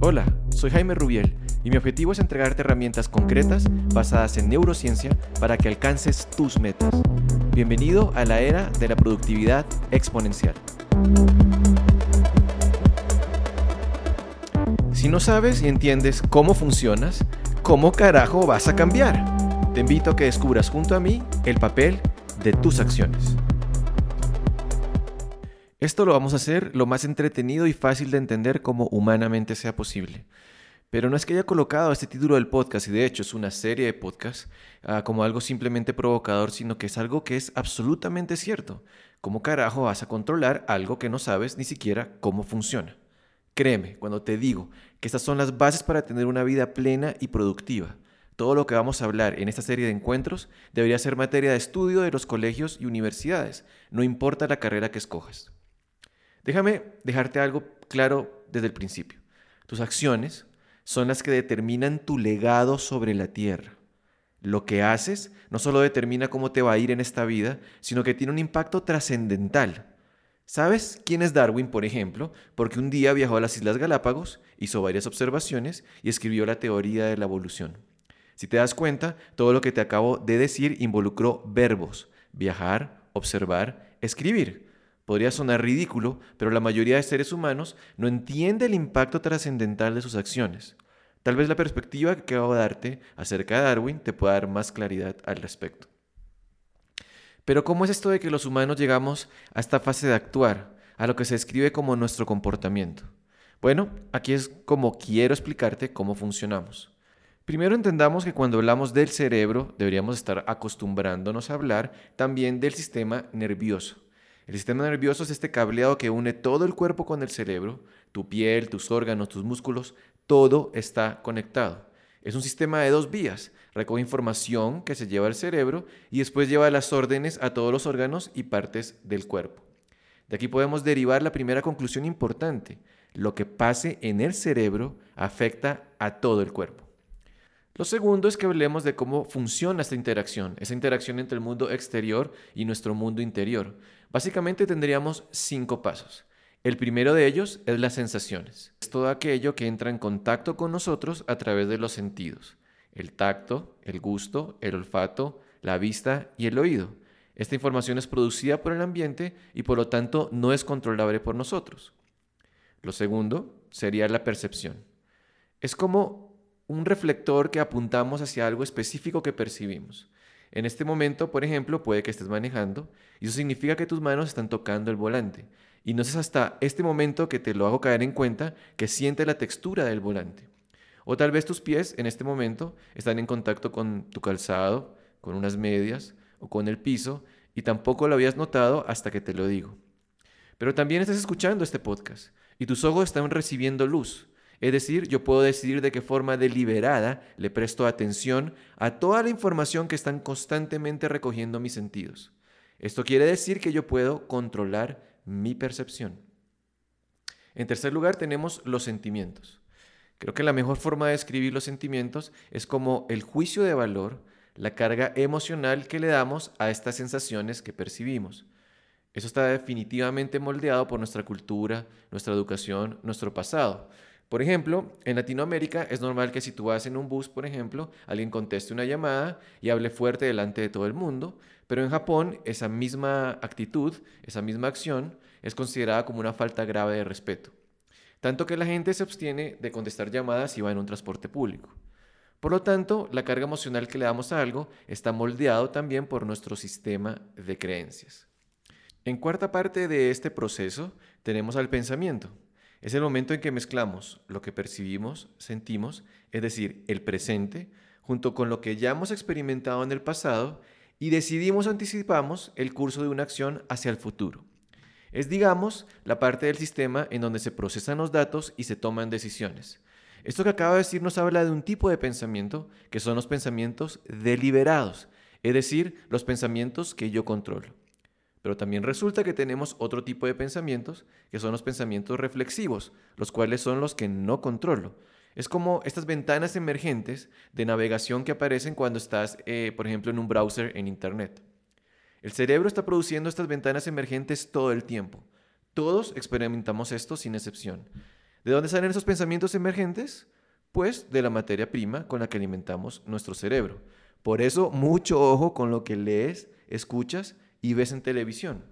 Hola, soy Jaime Rubiel y mi objetivo es entregarte herramientas concretas basadas en neurociencia para que alcances tus metas. Bienvenido a la era de la productividad exponencial. Si no sabes y entiendes cómo funcionas, ¿cómo carajo vas a cambiar? Te invito a que descubras junto a mí el papel de tus acciones. Esto lo vamos a hacer lo más entretenido y fácil de entender como humanamente sea posible. Pero no es que haya colocado este título del podcast, y de hecho es una serie de podcasts, ah, como algo simplemente provocador, sino que es algo que es absolutamente cierto. ¿Cómo carajo vas a controlar algo que no sabes ni siquiera cómo funciona? Créeme, cuando te digo que estas son las bases para tener una vida plena y productiva. Todo lo que vamos a hablar en esta serie de encuentros debería ser materia de estudio de los colegios y universidades, no importa la carrera que escojas. Déjame dejarte algo claro desde el principio. Tus acciones son las que determinan tu legado sobre la tierra. Lo que haces no solo determina cómo te va a ir en esta vida, sino que tiene un impacto trascendental. ¿Sabes quién es Darwin, por ejemplo? Porque un día viajó a las Islas Galápagos, hizo varias observaciones y escribió la teoría de la evolución. Si te das cuenta, todo lo que te acabo de decir involucró verbos, viajar, observar, escribir. Podría sonar ridículo, pero la mayoría de seres humanos no entiende el impacto trascendental de sus acciones. Tal vez la perspectiva que acabo de darte acerca de Darwin te pueda dar más claridad al respecto. Pero ¿cómo es esto de que los humanos llegamos a esta fase de actuar, a lo que se describe como nuestro comportamiento? Bueno, aquí es como quiero explicarte cómo funcionamos. Primero entendamos que cuando hablamos del cerebro deberíamos estar acostumbrándonos a hablar también del sistema nervioso. El sistema nervioso es este cableado que une todo el cuerpo con el cerebro, tu piel, tus órganos, tus músculos, todo está conectado. Es un sistema de dos vías. Recoge información que se lleva al cerebro y después lleva las órdenes a todos los órganos y partes del cuerpo. De aquí podemos derivar la primera conclusión importante. Lo que pase en el cerebro afecta a todo el cuerpo. Lo segundo es que hablemos de cómo funciona esta interacción, esa interacción entre el mundo exterior y nuestro mundo interior. Básicamente tendríamos cinco pasos. El primero de ellos es las sensaciones. Es todo aquello que entra en contacto con nosotros a través de los sentidos. El tacto, el gusto, el olfato, la vista y el oído. Esta información es producida por el ambiente y por lo tanto no es controlable por nosotros. Lo segundo sería la percepción. Es como un reflector que apuntamos hacia algo específico que percibimos. En este momento, por ejemplo, puede que estés manejando y eso significa que tus manos están tocando el volante. Y no es hasta este momento que te lo hago caer en cuenta que siente la textura del volante. O tal vez tus pies en este momento están en contacto con tu calzado, con unas medias o con el piso y tampoco lo habías notado hasta que te lo digo. Pero también estás escuchando este podcast y tus ojos están recibiendo luz. Es decir, yo puedo decidir de qué forma deliberada le presto atención a toda la información que están constantemente recogiendo mis sentidos. Esto quiere decir que yo puedo controlar mi percepción. En tercer lugar tenemos los sentimientos. Creo que la mejor forma de describir los sentimientos es como el juicio de valor, la carga emocional que le damos a estas sensaciones que percibimos. Eso está definitivamente moldeado por nuestra cultura, nuestra educación, nuestro pasado. Por ejemplo, en Latinoamérica es normal que si tú vas en un bus, por ejemplo, alguien conteste una llamada y hable fuerte delante de todo el mundo, pero en Japón esa misma actitud, esa misma acción es considerada como una falta grave de respeto. Tanto que la gente se abstiene de contestar llamadas si va en un transporte público. Por lo tanto, la carga emocional que le damos a algo está moldeado también por nuestro sistema de creencias. En cuarta parte de este proceso tenemos al pensamiento. Es el momento en que mezclamos lo que percibimos, sentimos, es decir, el presente, junto con lo que ya hemos experimentado en el pasado y decidimos o anticipamos el curso de una acción hacia el futuro. Es, digamos, la parte del sistema en donde se procesan los datos y se toman decisiones. Esto que acabo de decir nos habla de un tipo de pensamiento que son los pensamientos deliberados, es decir, los pensamientos que yo controlo. Pero también resulta que tenemos otro tipo de pensamientos, que son los pensamientos reflexivos, los cuales son los que no controlo. Es como estas ventanas emergentes de navegación que aparecen cuando estás, eh, por ejemplo, en un browser en Internet. El cerebro está produciendo estas ventanas emergentes todo el tiempo. Todos experimentamos esto sin excepción. ¿De dónde salen esos pensamientos emergentes? Pues de la materia prima con la que alimentamos nuestro cerebro. Por eso, mucho ojo con lo que lees, escuchas y ves en televisión.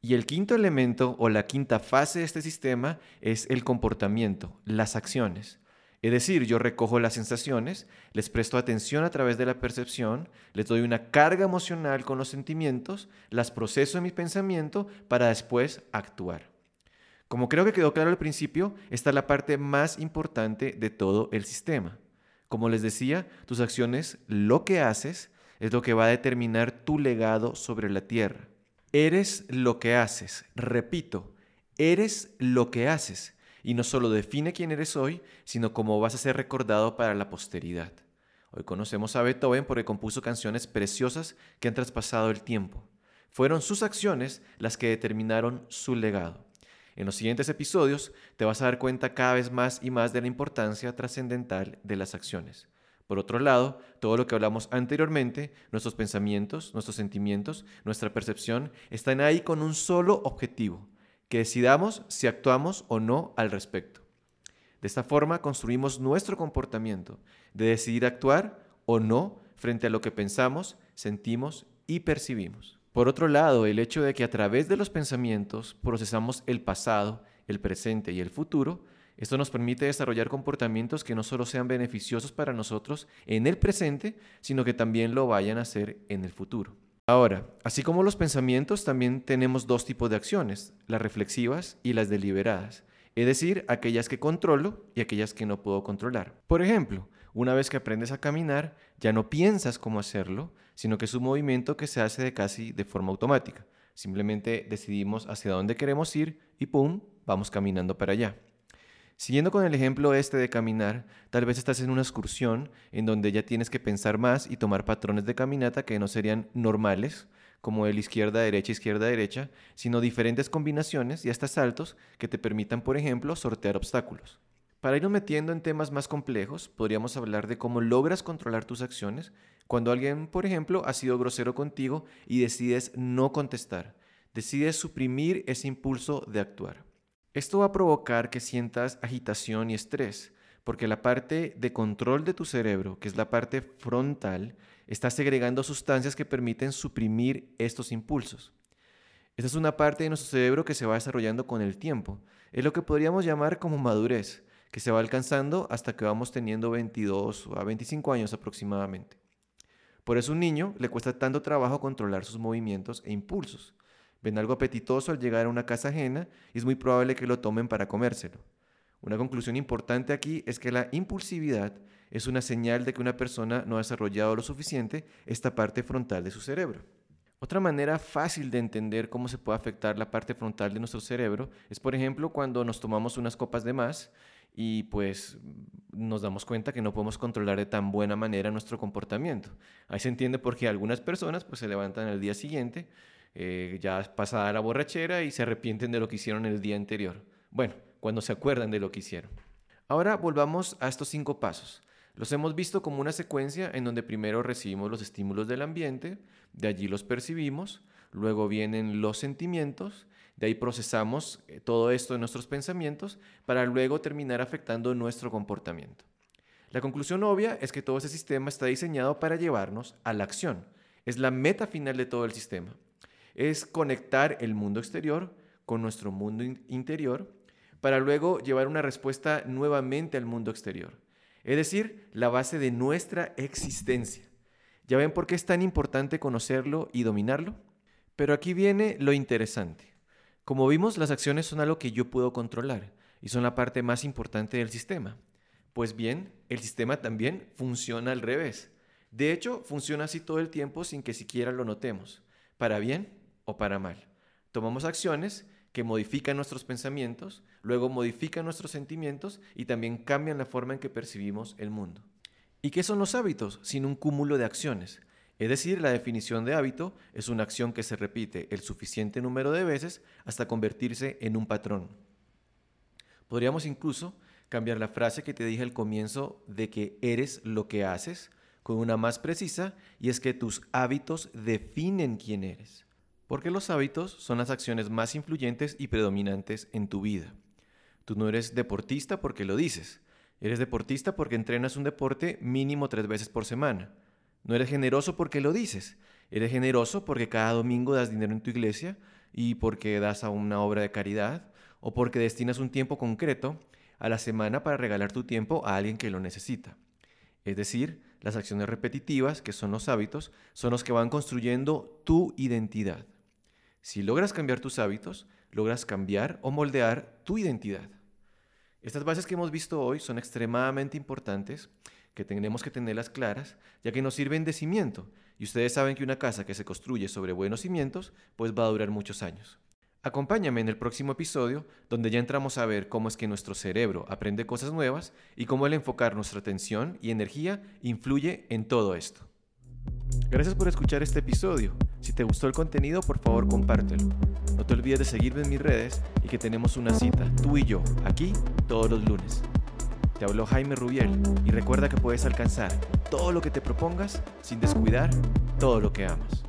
Y el quinto elemento o la quinta fase de este sistema es el comportamiento, las acciones. Es decir, yo recojo las sensaciones, les presto atención a través de la percepción, les doy una carga emocional con los sentimientos, las proceso en mi pensamiento para después actuar. Como creo que quedó claro al principio, esta es la parte más importante de todo el sistema. Como les decía, tus acciones, lo que haces, es lo que va a determinar tu legado sobre la tierra. Eres lo que haces. Repito, eres lo que haces. Y no solo define quién eres hoy, sino cómo vas a ser recordado para la posteridad. Hoy conocemos a Beethoven porque compuso canciones preciosas que han traspasado el tiempo. Fueron sus acciones las que determinaron su legado. En los siguientes episodios te vas a dar cuenta cada vez más y más de la importancia trascendental de las acciones. Por otro lado, todo lo que hablamos anteriormente, nuestros pensamientos, nuestros sentimientos, nuestra percepción, están ahí con un solo objetivo, que decidamos si actuamos o no al respecto. De esta forma construimos nuestro comportamiento, de decidir actuar o no frente a lo que pensamos, sentimos y percibimos. Por otro lado, el hecho de que a través de los pensamientos procesamos el pasado, el presente y el futuro, esto nos permite desarrollar comportamientos que no solo sean beneficiosos para nosotros en el presente, sino que también lo vayan a hacer en el futuro. Ahora, así como los pensamientos, también tenemos dos tipos de acciones, las reflexivas y las deliberadas, es decir, aquellas que controlo y aquellas que no puedo controlar. Por ejemplo, una vez que aprendes a caminar, ya no piensas cómo hacerlo, sino que es un movimiento que se hace de casi de forma automática. Simplemente decidimos hacia dónde queremos ir y ¡pum! vamos caminando para allá. Siguiendo con el ejemplo este de caminar, tal vez estás en una excursión en donde ya tienes que pensar más y tomar patrones de caminata que no serían normales, como el izquierda-derecha, izquierda-derecha, sino diferentes combinaciones y hasta saltos que te permitan, por ejemplo, sortear obstáculos. Para irnos metiendo en temas más complejos, podríamos hablar de cómo logras controlar tus acciones cuando alguien, por ejemplo, ha sido grosero contigo y decides no contestar, decides suprimir ese impulso de actuar. Esto va a provocar que sientas agitación y estrés, porque la parte de control de tu cerebro, que es la parte frontal, está segregando sustancias que permiten suprimir estos impulsos. Esta es una parte de nuestro cerebro que se va desarrollando con el tiempo. Es lo que podríamos llamar como madurez, que se va alcanzando hasta que vamos teniendo 22 a 25 años aproximadamente. Por eso a un niño le cuesta tanto trabajo controlar sus movimientos e impulsos ven algo apetitoso al llegar a una casa ajena y es muy probable que lo tomen para comérselo. Una conclusión importante aquí es que la impulsividad es una señal de que una persona no ha desarrollado lo suficiente esta parte frontal de su cerebro. Otra manera fácil de entender cómo se puede afectar la parte frontal de nuestro cerebro es, por ejemplo, cuando nos tomamos unas copas de más y pues nos damos cuenta que no podemos controlar de tan buena manera nuestro comportamiento. Ahí se entiende por qué algunas personas pues se levantan al día siguiente eh, ya pasada la borrachera y se arrepienten de lo que hicieron el día anterior. Bueno, cuando se acuerdan de lo que hicieron. Ahora volvamos a estos cinco pasos. Los hemos visto como una secuencia en donde primero recibimos los estímulos del ambiente, de allí los percibimos, luego vienen los sentimientos, de ahí procesamos eh, todo esto en nuestros pensamientos para luego terminar afectando nuestro comportamiento. La conclusión obvia es que todo ese sistema está diseñado para llevarnos a la acción. Es la meta final de todo el sistema es conectar el mundo exterior con nuestro mundo interior para luego llevar una respuesta nuevamente al mundo exterior. Es decir, la base de nuestra existencia. ¿Ya ven por qué es tan importante conocerlo y dominarlo? Pero aquí viene lo interesante. Como vimos, las acciones son algo que yo puedo controlar y son la parte más importante del sistema. Pues bien, el sistema también funciona al revés. De hecho, funciona así todo el tiempo sin que siquiera lo notemos, para bien o para mal. Tomamos acciones que modifican nuestros pensamientos, luego modifican nuestros sentimientos y también cambian la forma en que percibimos el mundo. ¿Y qué son los hábitos? Sin un cúmulo de acciones. Es decir, la definición de hábito es una acción que se repite el suficiente número de veces hasta convertirse en un patrón. Podríamos incluso cambiar la frase que te dije al comienzo de que eres lo que haces con una más precisa y es que tus hábitos definen quién eres. Porque los hábitos son las acciones más influyentes y predominantes en tu vida. Tú no eres deportista porque lo dices. Eres deportista porque entrenas un deporte mínimo tres veces por semana. No eres generoso porque lo dices. Eres generoso porque cada domingo das dinero en tu iglesia y porque das a una obra de caridad o porque destinas un tiempo concreto a la semana para regalar tu tiempo a alguien que lo necesita. Es decir, las acciones repetitivas, que son los hábitos, son los que van construyendo tu identidad. Si logras cambiar tus hábitos, logras cambiar o moldear tu identidad. Estas bases que hemos visto hoy son extremadamente importantes, que tenemos que tenerlas claras, ya que nos sirven de cimiento. Y ustedes saben que una casa que se construye sobre buenos cimientos, pues va a durar muchos años. Acompáñame en el próximo episodio, donde ya entramos a ver cómo es que nuestro cerebro aprende cosas nuevas y cómo el enfocar nuestra atención y energía influye en todo esto. Gracias por escuchar este episodio. Si te gustó el contenido, por favor compártelo. No te olvides de seguirme en mis redes y que tenemos una cita, tú y yo, aquí todos los lunes. Te habló Jaime Rubiel y recuerda que puedes alcanzar todo lo que te propongas sin descuidar todo lo que amas.